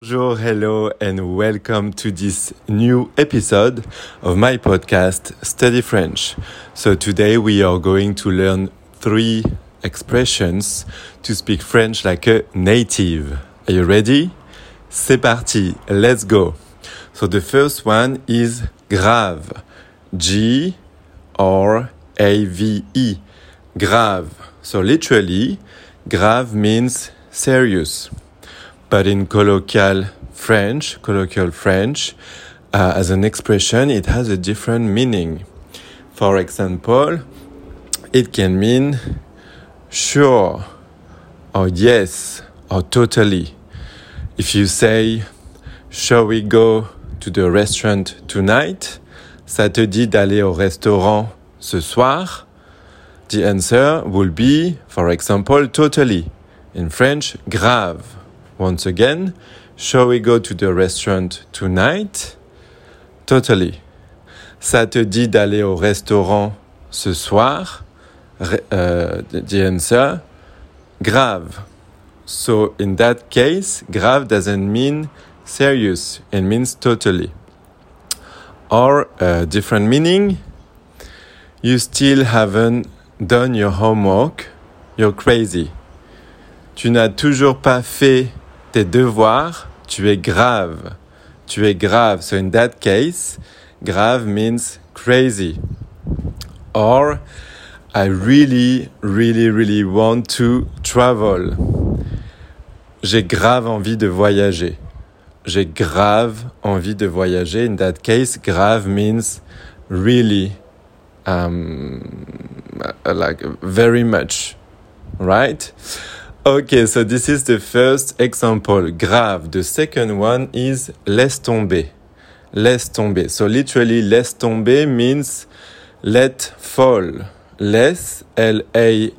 Bonjour, hello, and welcome to this new episode of my podcast, Study French. So, today we are going to learn three expressions to speak French like a native. Are you ready? C'est parti, let's go. So, the first one is grave. G R A V E. Grave. So, literally, grave means serious but in colloquial French, colloquial French, uh, as an expression, it has a different meaning. For example, it can mean sure, or yes, or totally. If you say, Shall we go to the restaurant tonight? Ça te dit d'aller au restaurant ce soir? The answer will be, for example, totally. In French, grave. Once again, shall we go to the restaurant tonight? Totally. Ça te dit d'aller au restaurant ce soir? Uh, the answer, grave. So in that case, grave doesn't mean serious, it means totally. Or a different meaning, you still haven't done your homework, you're crazy. Tu n'as toujours pas fait tes devoirs, tu es grave. Tu es grave. So in that case, grave means crazy. Or, I really, really, really want to travel. J'ai grave envie de voyager. J'ai grave envie de voyager. In that case, grave means really, um, like very much, right? Okay, so this is the first example, grave. The second one is laisse tomber. Laisse tomber. So literally, laisse tomber means let fall. Laisse, L-A-I-S-S-E.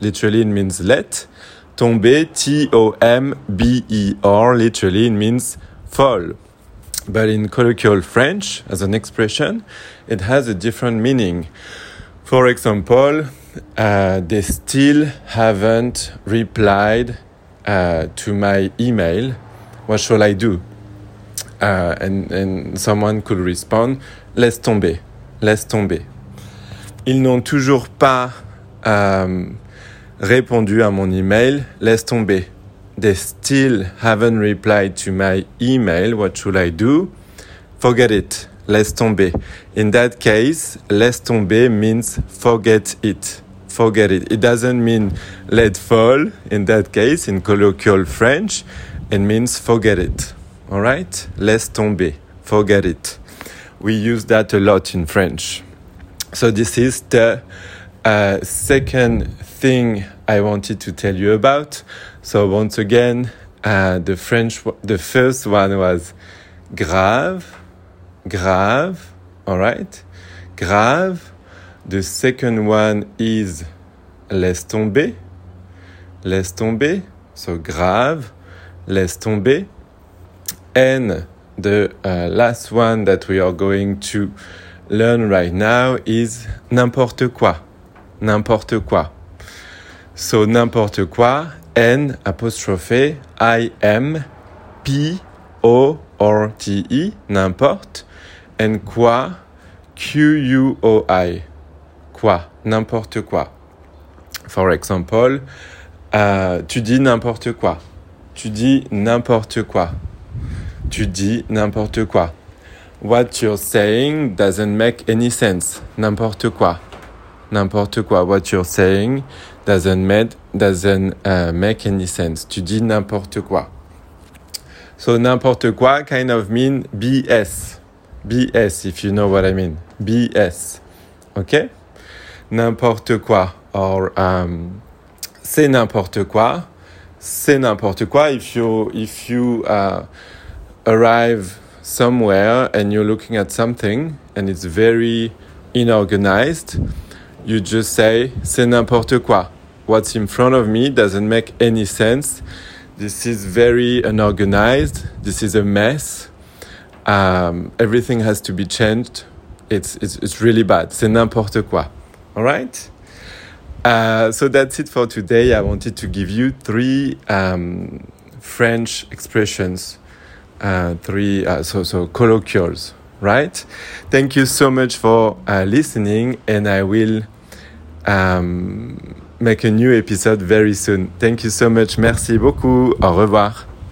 Literally, it means let. Tomber, T-O-M-B-E-R. Literally, it means fall. But in colloquial French, as an expression, it has a different meaning. For example, uh, they still haven't replied uh, to my email. What shall I do? Uh, and, and someone could respond, laisse tomber, laisse tomber. Ils n'ont toujours pas um, répondu à mon email, laisse tomber. They still haven't replied to my email. What should I do? Forget it. Laisse tomber. In that case, laisse tomber means forget it forget it. It doesn't mean let fall in that case, in colloquial French. It means forget it. All right? Laisse tomber. Forget it. We use that a lot in French. So, this is the uh, second thing I wanted to tell you about. So, once again, uh, the French, the first one was grave, grave, all right? Grave the second one is laisse tomber. Laisse tomber. So grave. Laisse tomber. And the uh, last one that we are going to learn right now is n'importe quoi. N'importe quoi. So n'importe quoi. N apostrophe I M P O R T E. N'importe. And quoi? Q U O I quoi, n'importe quoi. For example, uh, tu dis n'importe quoi. Tu dis n'importe quoi. Tu dis n'importe quoi. What you're saying doesn't make any sense. N'importe quoi. N'importe quoi. What you're saying doesn't make, doesn't, uh, make any sense. Tu dis n'importe quoi. So n'importe quoi kind of mean BS. BS, if you know what I mean. BS. Okay? n'importe quoi. Or, um, c'est n'importe quoi. C'est n'importe quoi. If you, if you uh, arrive somewhere and you're looking at something and it's very inorganized, you just say, c'est n'importe quoi. What's in front of me doesn't make any sense. This is very unorganized. This is a mess. Um, everything has to be changed. It's, it's, it's really bad. C'est n'importe quoi. All right. Uh, so that's it for today. I wanted to give you three um, French expressions, uh, three uh, so so colloquials, right? Thank you so much for uh, listening, and I will um, make a new episode very soon. Thank you so much. Merci beaucoup. Au revoir.